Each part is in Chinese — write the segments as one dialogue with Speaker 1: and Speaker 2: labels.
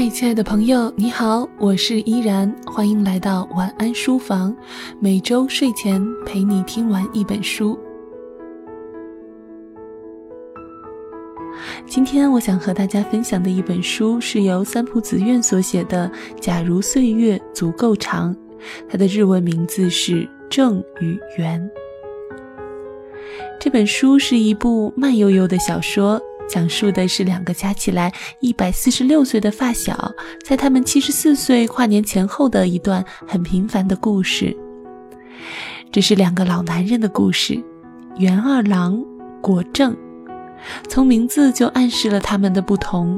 Speaker 1: 嗨，亲爱的朋友，你好，我是依然，欢迎来到晚安书房，每周睡前陪你听完一本书。今天我想和大家分享的一本书是由三浦子苑所写的《假如岁月足够长》，它的日文名字是《正与圆》。这本书是一部慢悠悠的小说。讲述的是两个加起来一百四十六岁的发小，在他们七十四岁跨年前后的一段很平凡的故事。这是两个老男人的故事，袁二郎、国正。从名字就暗示了他们的不同：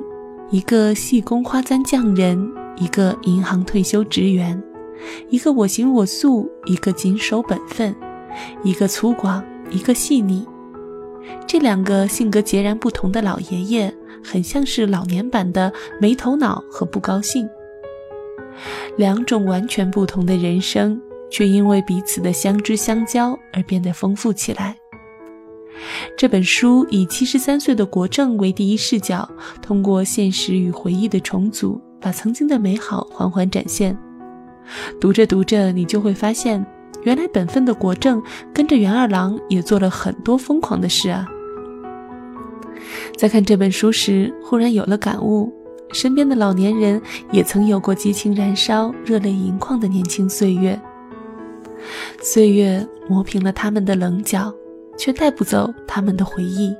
Speaker 1: 一个细工花簪匠人，一个银行退休职员；一个我行我素，一个谨守本分；一个粗犷，一个细腻。这两个性格截然不同的老爷爷，很像是老年版的没头脑和不高兴。两种完全不同的人生，却因为彼此的相知相交而变得丰富起来。这本书以七十三岁的国政为第一视角，通过现实与回忆的重组，把曾经的美好缓缓展现。读着读着，你就会发现。原来本分的国政跟着袁二郎也做了很多疯狂的事啊！在看这本书时，忽然有了感悟：身边的老年人也曾有过激情燃烧、热泪盈眶的年轻岁月。岁月磨平了他们的棱角，却带不走他们的回忆。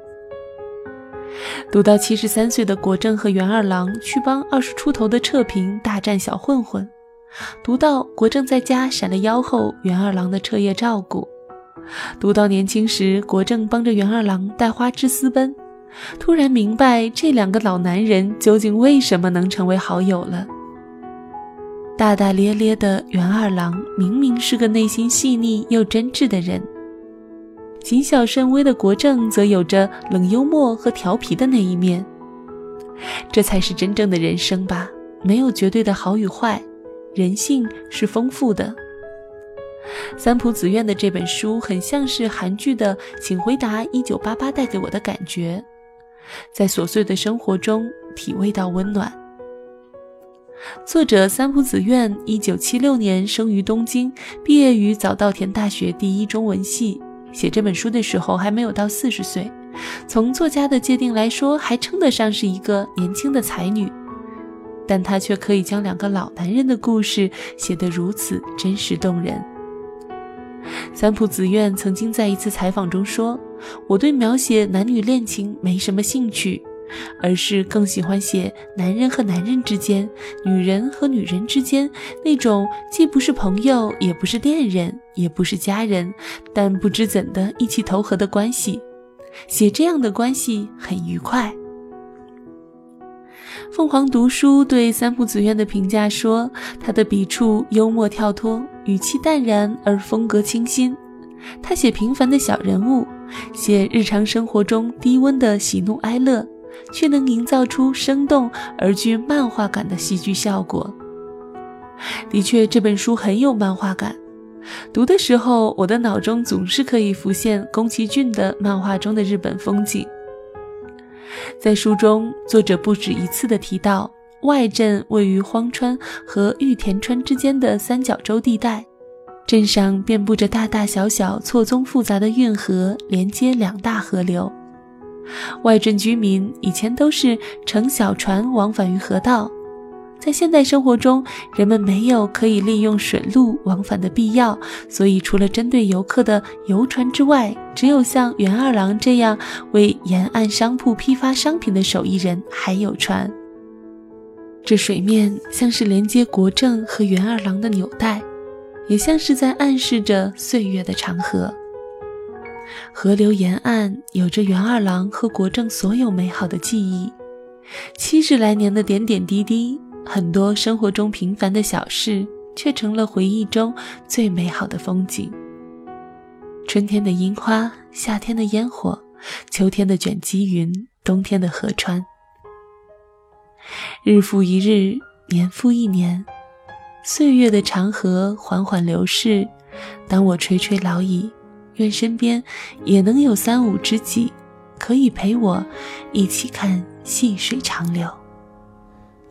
Speaker 1: 读到七十三岁的国政和袁二郎去帮二十出头的彻平大战小混混。读到国政在家闪了腰后，袁二郎的彻夜照顾；读到年轻时国政帮着袁二郎带花枝私奔，突然明白这两个老男人究竟为什么能成为好友了。大大咧咧的袁二郎明明是个内心细腻又真挚的人，谨小慎微的国政则有着冷幽默和调皮的那一面。这才是真正的人生吧，没有绝对的好与坏。人性是丰富的。三浦子苑的这本书很像是韩剧的《请回答一九八八》带给我的感觉，在琐碎的生活中体味到温暖。作者三浦子苑，一九七六年生于东京，毕业于早稻田大学第一中文系。写这本书的时候还没有到四十岁，从作家的界定来说，还称得上是一个年轻的才女。但他却可以将两个老男人的故事写得如此真实动人。三浦子苑曾经在一次采访中说：“我对描写男女恋情没什么兴趣，而是更喜欢写男人和男人之间、女人和女人之间那种既不是朋友，也不是恋人，也不是家人，但不知怎的一起投合的关系。写这样的关系很愉快。”凤凰读书对三浦子苑的评价说：“他的笔触幽默跳脱，语气淡然而风格清新。他写平凡的小人物，写日常生活中低温的喜怒哀乐，却能营造出生动而具漫画感的戏剧效果。的确，这本书很有漫画感。读的时候，我的脑中总是可以浮现宫崎骏的漫画中的日本风景。”在书中，作者不止一次的提到，外镇位于荒川和玉田川之间的三角洲地带，镇上遍布着大大小小、错综复杂的运河，连接两大河流。外镇居民以前都是乘小船往返于河道。在现代生活中，人们没有可以利用水路往返的必要，所以除了针对游客的游船之外，只有像袁二郎这样为沿岸商铺批发商品的手艺人还有船。这水面像是连接国政和袁二郎的纽带，也像是在暗示着岁月的长河。河流沿岸有着袁二郎和国政所有美好的记忆，七十来年的点点滴滴。很多生活中平凡的小事，却成了回忆中最美好的风景。春天的樱花，夏天的烟火，秋天的卷积云，冬天的河川。日复一日，年复一年，岁月的长河缓缓流逝。当我垂垂老矣，愿身边也能有三五知己，可以陪我一起看细水长流。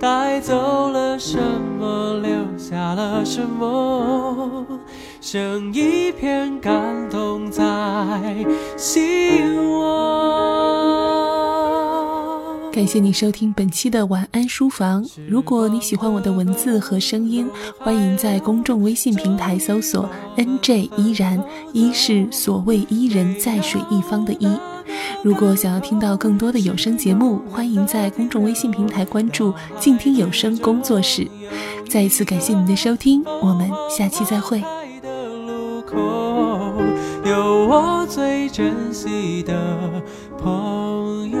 Speaker 2: 带走了什么，留下了什么？剩一片感动在心窝。
Speaker 1: 感谢你收听本期的晚安书房。如果你喜欢我的文字和声音，欢迎在公众微信平台搜索 “nj 依然”，一是所谓伊人在水一方的伊。如果想要听到更多的有声节目，欢迎在公众微信平台关注“静听有声工作室”。再一次感谢您的收听，我们下期再会。
Speaker 2: 有我最珍惜的朋友。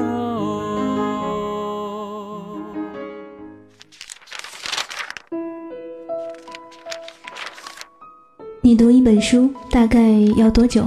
Speaker 3: 你读一本书大概要多久？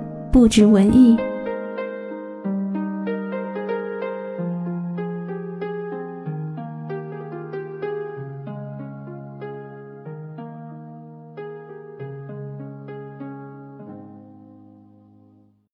Speaker 3: 不止文艺。